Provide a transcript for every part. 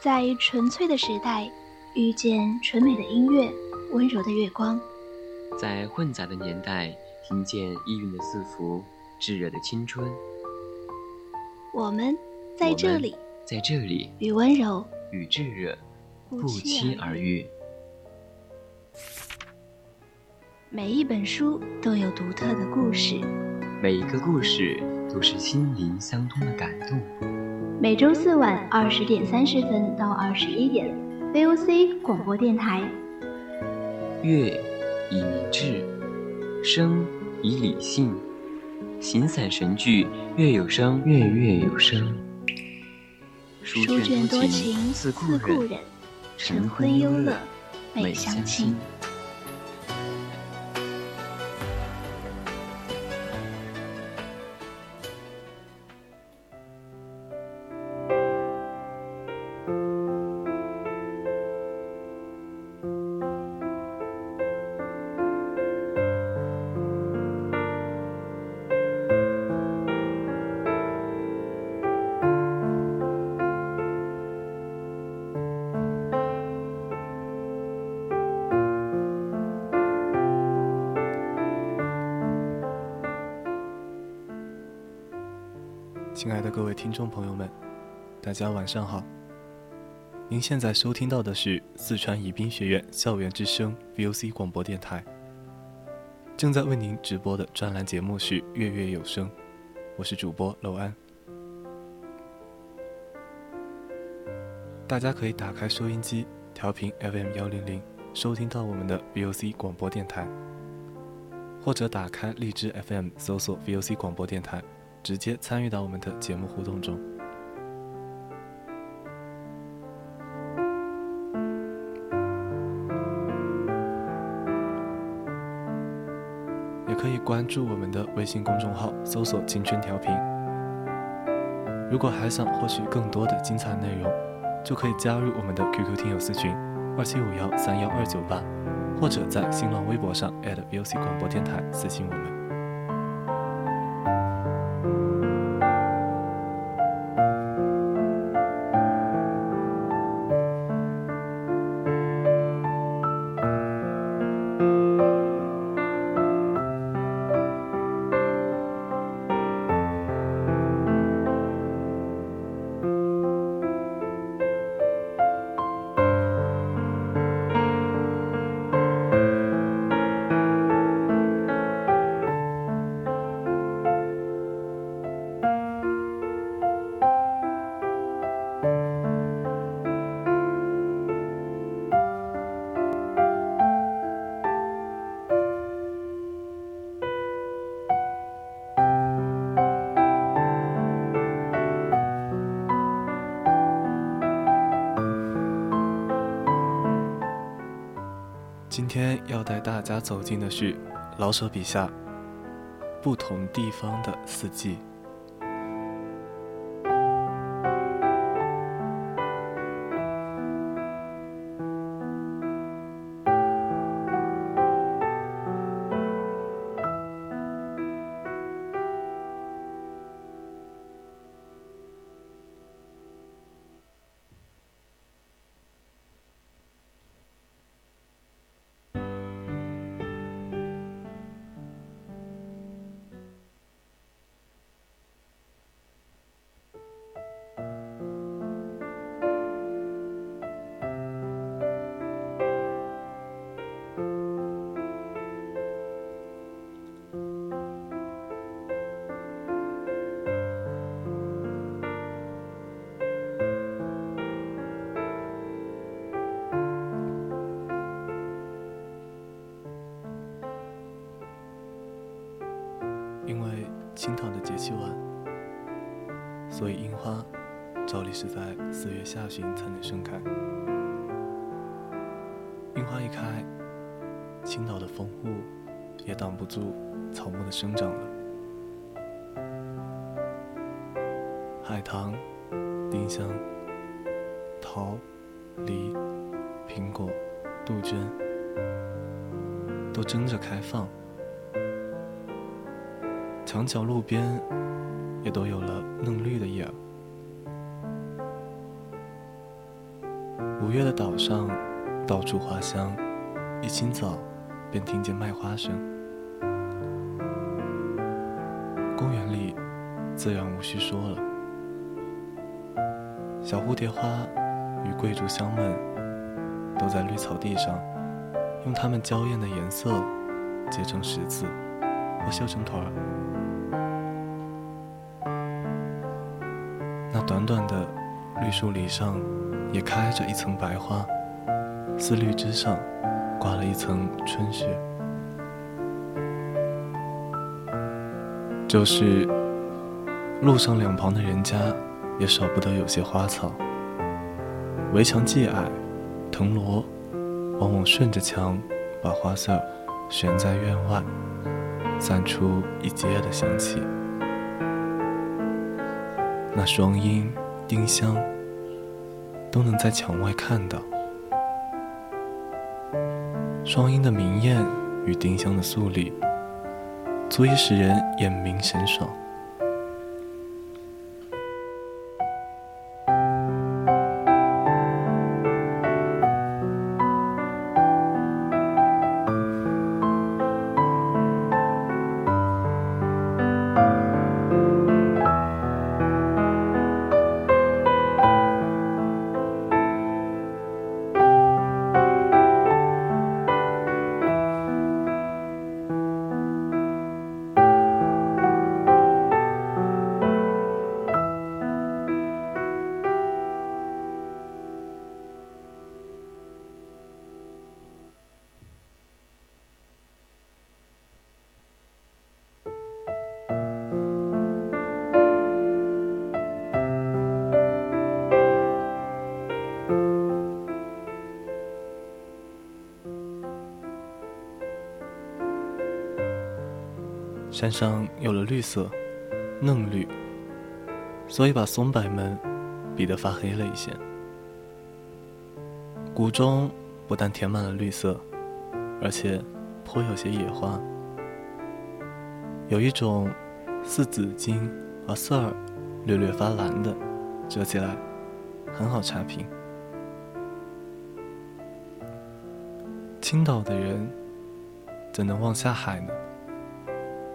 在纯粹的时代，遇见纯美的音乐，温柔的月光；在混杂的年代，听见意蕴的字符，炙热的青春。我们在这里，在这里，与温柔与炙热不期而遇。每一本书都有独特的故事，每一个故事都是心灵相通的感动。每周四晚二十点三十分到二十一点，VOC 广播电台。月以明志，声以理性，形散神聚，月有声，月月有声。书卷多情似故人，晨昏忧乐美相亲。亲爱的各位听众朋友们，大家晚上好。您现在收听到的是四川宜宾学院校园之声 VOC 广播电台，正在为您直播的专栏节目是《月月有声》，我是主播娄安。大家可以打开收音机，调频 FM 幺零零，收听到我们的 VOC 广播电台，或者打开荔枝 FM，搜索 VOC 广播电台。直接参与到我们的节目互动中，也可以关注我们的微信公众号，搜索“青春调频”。如果还想获取更多的精彩内容，就可以加入我们的 QQ 听友私群二七五幺三幺二九八，或者在新浪微博上 @VOC 广播电台私信我们。今天要带大家走进的是老舍笔下不同地方的四季。节气晚，所以樱花照例是在四月下旬才能盛开。樱花一开，青岛的风雾也挡不住草木的生长了。海棠、丁香、桃、梨、苹果、杜鹃都争着开放。墙角路边也都有了嫩绿的叶儿，五月的岛上，到处花香，一清早便听见卖花声。公园里自然无需说了，小蝴蝶花与桂竹香们都在绿草地上，用它们娇艳的颜色结成十字或绣成团儿。短短的绿树篱上。也开着一层白花，丝绿之上挂了一层春雪。就是路上两旁的人家，也少不得有些花草。围墙既矮，藤萝往往顺着墙，把花色悬在院外，散出一街的香气。那双音、丁香。都能在墙外看到，双鹰的明艳与丁香的素丽，足以使人眼明神爽。山上有了绿色，嫩绿，所以把松柏们比得发黑了一些。谷中不但填满了绿色，而且颇有些野花，有一种似紫金而色儿略略发蓝的，折起来很好插屏。青岛的人怎能望下海呢？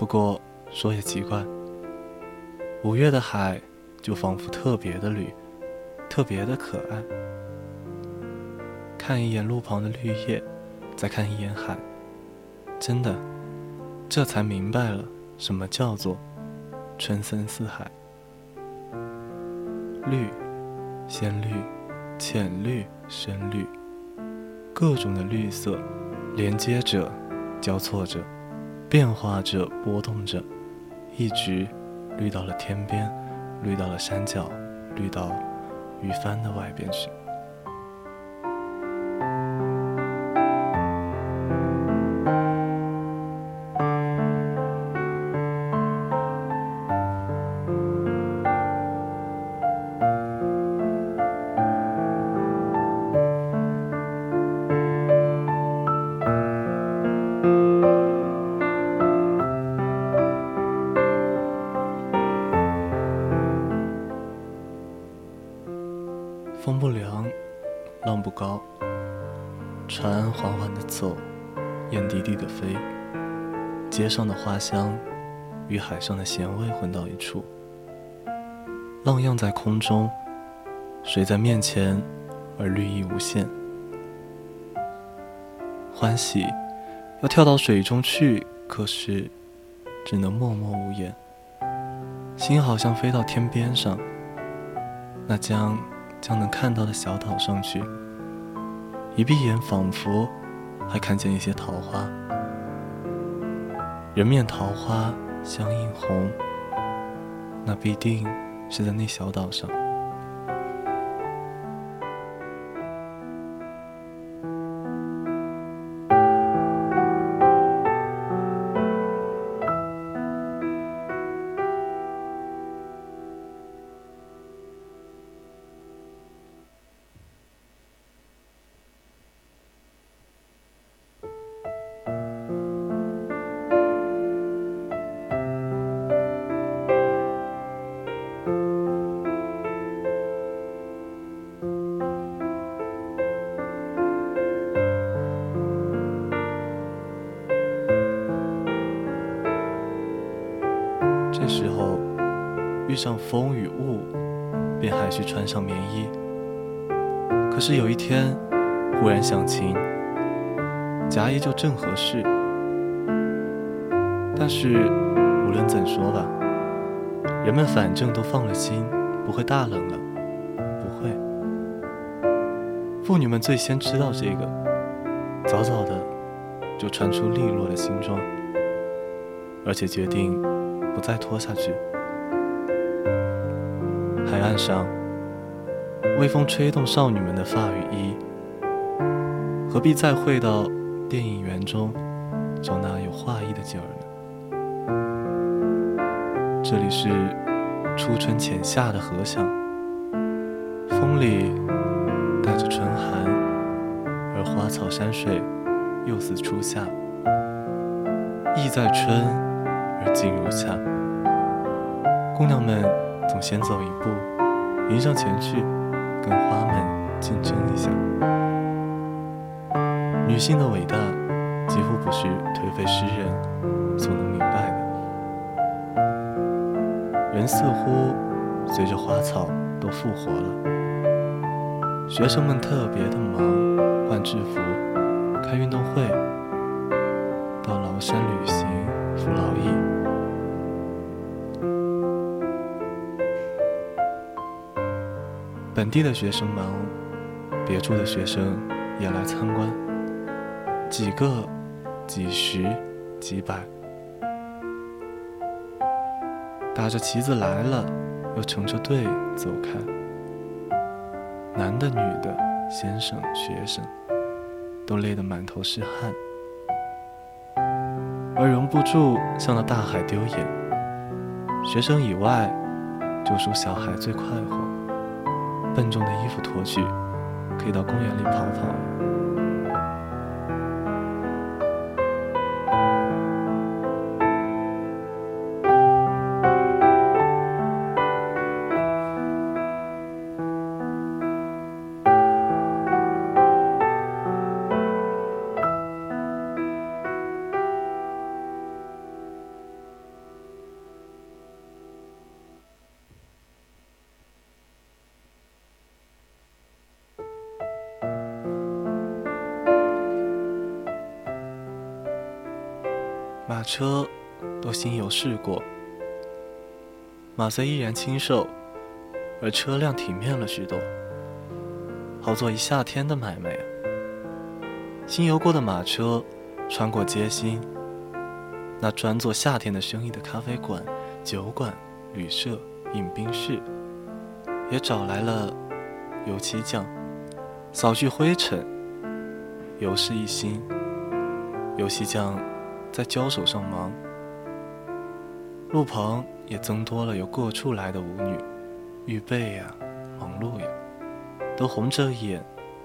不过说也奇怪，五月的海就仿佛特别的绿，特别的可爱。看一眼路旁的绿叶，再看一眼海，真的，这才明白了什么叫做春森似海。绿，鲜绿、浅绿、深绿，各种的绿色连接着，交错着。变化着，波动着，一直绿到了天边，绿到了山脚，绿到鱼帆的外边去。香与海上的咸味混到一处，浪漾在空中，水在面前，而绿意无限。欢喜要跳到水中去，可是只能默默无言。心好像飞到天边上，那将将能看到的小岛上去。一闭眼，仿佛还看见一些桃花。人面桃花相映红，那必定是在那小岛上。上风与雾，便还需穿上棉衣。可是有一天，忽然想晴，夹衣就正合适。但是无论怎说吧，人们反正都放了心，不会大冷了，不会。妇女们最先知道这个，早早的就穿出利落的新装，而且决定不再拖下去。岸上，微风吹动少女们的发与衣，何必再回到电影园中找那有画意的景儿呢？这里是初春浅夏的河响，风里带着春寒，而花草山水又似初夏，意在春而静如夏。姑娘们。总先走一步，迎上前去，跟花们竞争一下。女性的伟大，几乎不是颓废诗人所能明白的。人似乎随着花草都复活了。学生们特别的忙，换制服，开运动会，到崂山旅行，服劳役。本地的学生忙，别处的学生也来参观，几个、几十、几百，打着旗子来了，又成着队走开。男的、女的、先生、学生，都累得满头是汗，而容不住向那大海丢眼。学生以外，就属小孩最快活。笨重的衣服脱去，可以到公园里跑跑。马车都新油试过，马虽依然清瘦，而车辆体面了许多，好做一夏天的买卖啊。新油过的马车穿过街心，那专做夏天的生意的咖啡馆、酒馆、旅社、饮冰室，也找来了油漆匠，扫去灰尘，油是一新，油漆匠。在交手上忙，路旁也增多了有各处来的舞女，预备呀，忙碌呀，都红着眼，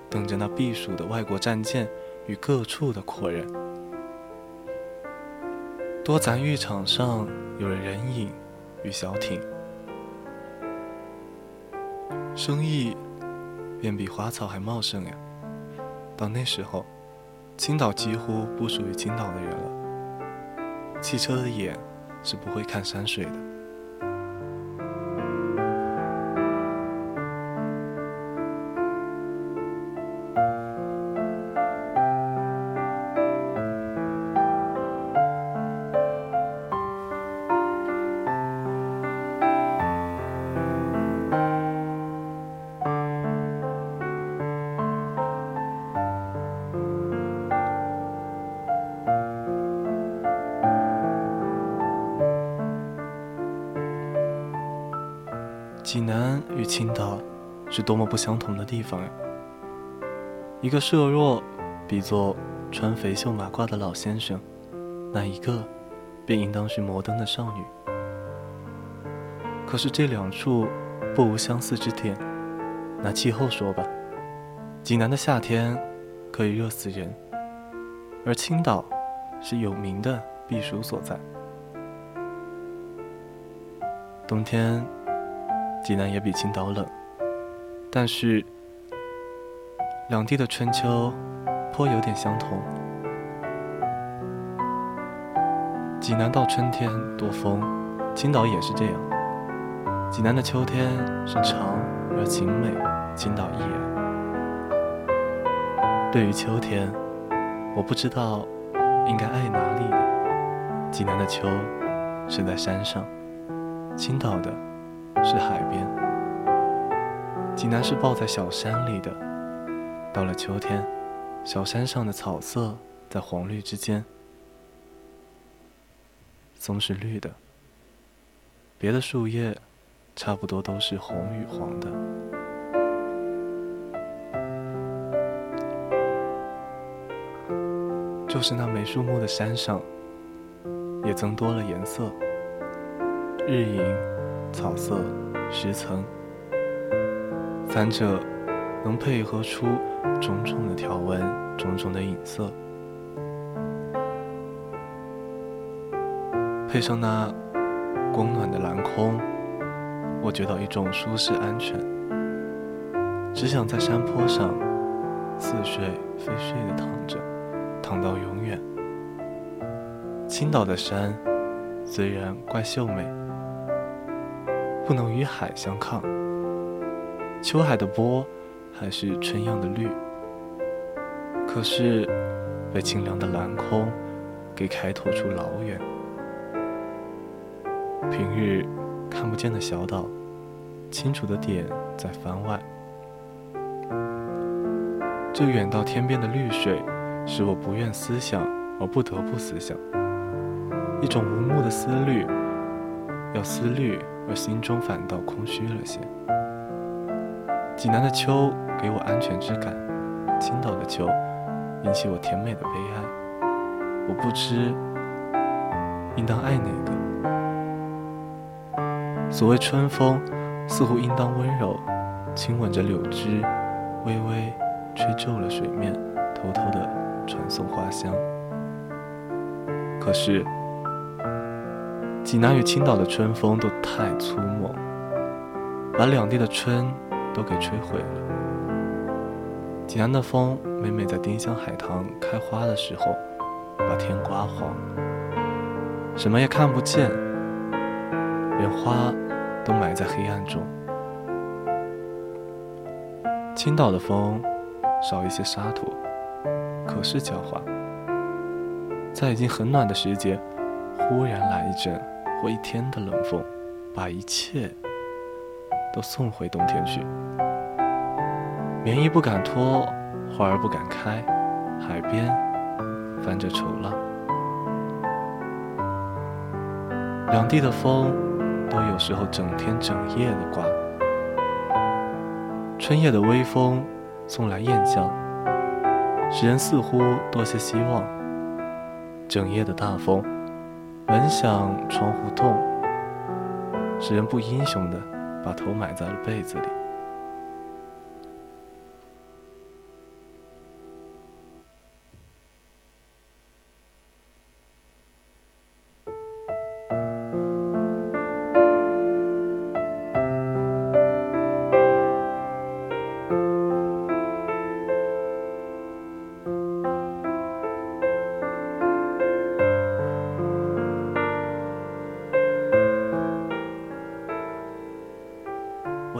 等着那避暑的外国战舰与各处的阔人。多咱浴场上有了人影与小艇，生意便比花草还茂盛呀。到那时候，青岛几乎不属于青岛的人了。汽车的眼是不会看山水的。济南与青岛是多么不相同的地方呀！一个设若比作穿肥袖马褂的老先生，那一个便应当是摩登的少女。可是这两处不无相似之点。拿气候说吧，济南的夏天可以热死人，而青岛是有名的避暑所在，冬天。济南也比青岛冷，但是两地的春秋颇有点相同。济南到春天多风，青岛也是这样。济南的秋天是长而晴美，青岛亦然。对于秋天，我不知道应该爱哪里的。济南的秋是在山上，青岛的是海边。济南是抱在小山里的，到了秋天，小山上的草色在黄绿之间，松是绿的，别的树叶。差不多都是红与黄的，就是那没树木的山上，也增多了颜色，日影、草色、石层，三者能配合出种种的条纹、种种的影色，配上那光暖的蓝空。我觉到一种舒适安全，只想在山坡上似睡非睡的躺着，躺到永远。青岛的山虽然怪秀美，不能与海相抗。秋海的波还是春样的绿，可是被清凉的蓝空给开拓出老远。平日。看不见的小岛，清楚的点在番外。这远到天边的绿水，使我不愿思想而不得不思想。一种无目的思虑，要思虑而心中反倒空虚了些。济南的秋给我安全之感，青岛的秋引起我甜美的悲哀。我不知应当爱哪个。所谓春风，似乎应当温柔，亲吻着柳枝，微微吹皱了水面，偷偷地传送花香。可是，济南与青岛的春风都太粗猛，把两地的春都给吹毁了。济南的风每每在丁香海棠开花的时候，把天刮黄，什么也看不见，连花。都埋在黑暗中。青岛的风少一些沙土，可是狡猾。在已经很暖的时节，忽然来一阵或一天的冷风，把一切都送回冬天去。棉衣不敢脱，花儿不敢开，海边翻着愁浪，两地的风。都有时候整天整夜的刮，春夜的微风送来燕叫，使人似乎多些希望；整夜的大风，门响窗户动，使人不英雄的把头埋在了被子里。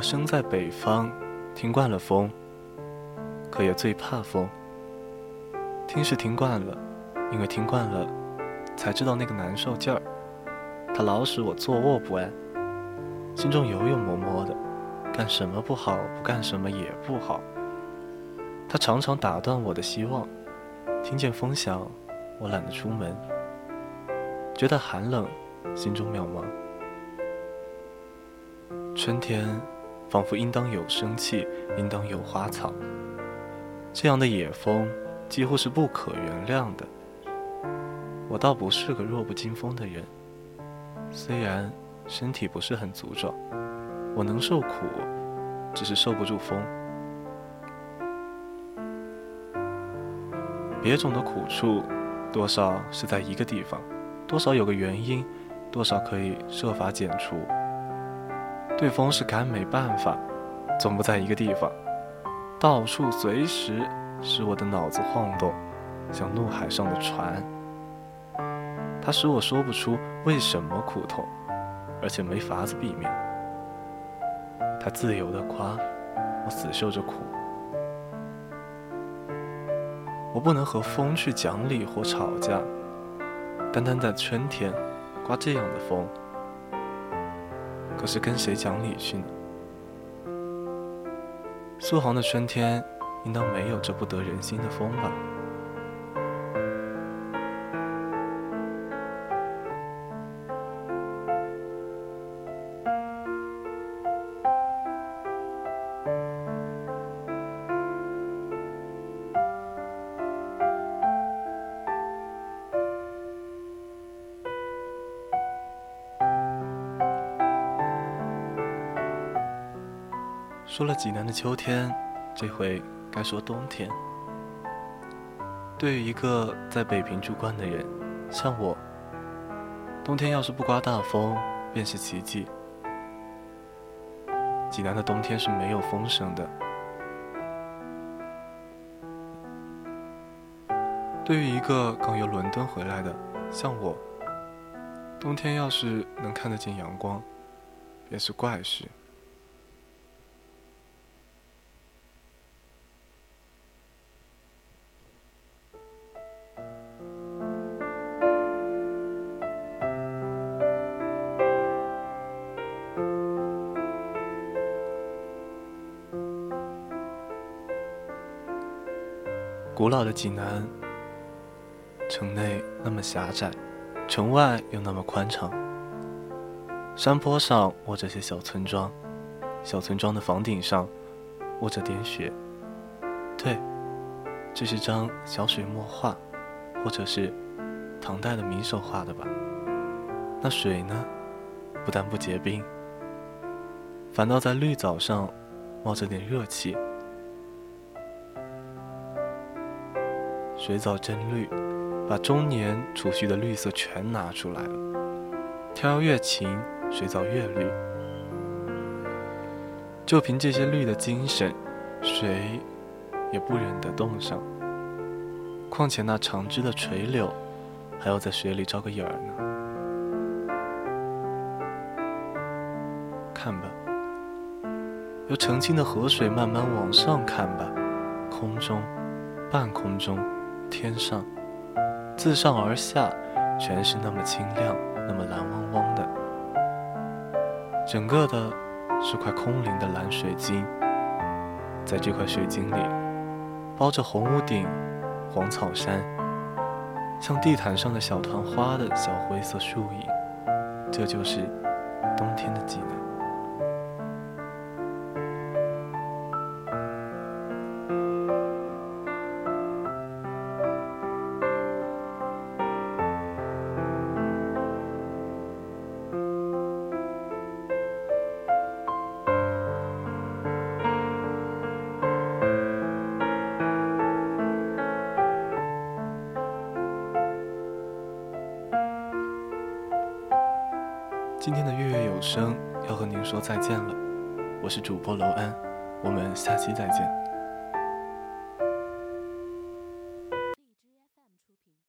生在北方，听惯了风，可也最怕风。听是听惯了，因为听惯了，才知道那个难受劲儿。它老使我坐卧不安，心中有有摸摸的，干什么不好，不干什么也不好。它常常打断我的希望。听见风响，我懒得出门，觉得寒冷，心中渺茫。春天。仿佛应当有生气，应当有花草。这样的野风几乎是不可原谅的。我倒不是个弱不禁风的人，虽然身体不是很足壮，我能受苦，只是受不住风。别种的苦处，多少是在一个地方，多少有个原因，多少可以设法减除。对风是干没办法，总不在一个地方，到处随时使我的脑子晃动，像怒海上的船。它使我说不出为什么苦痛，而且没法子避免。他自由的夸，我死受着苦。我不能和风去讲理或吵架，单单在春天刮这样的风，可是跟谁讲理去呢？苏杭的春天，应当没有这不得人心的风吧？说了济南的秋天，这回该说冬天。对于一个在北平住惯的人，像我，冬天要是不刮大风，便是奇迹。济南的冬天是没有风声的。对于一个刚由伦敦回来的，像我，冬天要是能看得见阳光，便是怪事。古老的济南，城内那么狭窄，城外又那么宽敞。山坡上卧着些小村庄，小村庄的房顶上卧着点雪。对，这是张小水墨画，或者是唐代的名手画的吧？那水呢，不但不结冰，反倒在绿藻上冒着点热气。水藻真绿，把中年储蓄的绿色全拿出来了。天越晴，水藻越绿。就凭这些绿的精神，谁也不忍得冻上。况且那长枝的垂柳，还要在水里招个眼儿呢。看吧，由澄清的河水慢慢往上看吧，空中，半空中。天上，自上而下，全是那么清亮，那么蓝汪汪的。整个的是块空灵的蓝水晶，在这块水晶里，包着红屋顶、黄草山，像地毯上的小团花的小灰色树影。这就是冬天的济南。